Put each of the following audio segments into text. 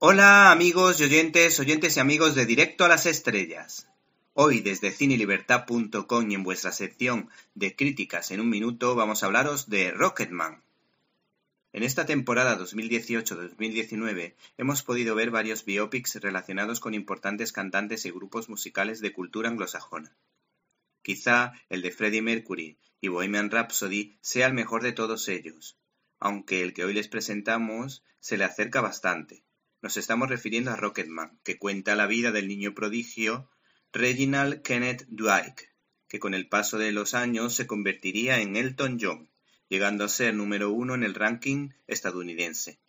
Hola amigos y oyentes, oyentes y amigos de Directo a las Estrellas. Hoy desde cinelibertad.com y en vuestra sección de críticas en un minuto vamos a hablaros de Rocketman. En esta temporada 2018-2019 hemos podido ver varios biopics relacionados con importantes cantantes y grupos musicales de cultura anglosajona. Quizá el de Freddie Mercury y Bohemian Rhapsody sea el mejor de todos ellos, aunque el que hoy les presentamos se le acerca bastante nos estamos refiriendo a Rocketman, que cuenta la vida del niño prodigio Reginald Kenneth Dwight, que con el paso de los años se convertiría en Elton John, llegando a ser número uno en el ranking estadounidense.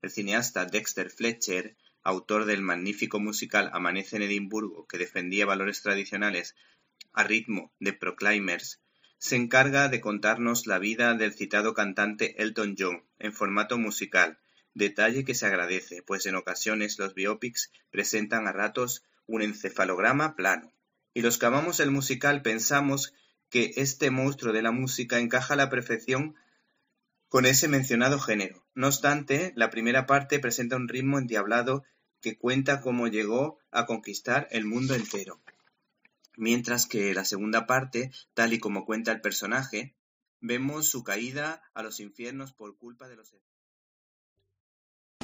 El cineasta Dexter Fletcher, autor del magnífico musical Amanece en Edimburgo, que defendía valores tradicionales a ritmo de Proclaimers, se encarga de contarnos la vida del citado cantante Elton John en formato musical, Detalle que se agradece, pues en ocasiones los biopics presentan a ratos un encefalograma plano. Y los que amamos el musical pensamos que este monstruo de la música encaja a la perfección con ese mencionado género. No obstante, la primera parte presenta un ritmo endiablado que cuenta cómo llegó a conquistar el mundo entero. Mientras que la segunda parte, tal y como cuenta el personaje, vemos su caída a los infiernos por culpa de los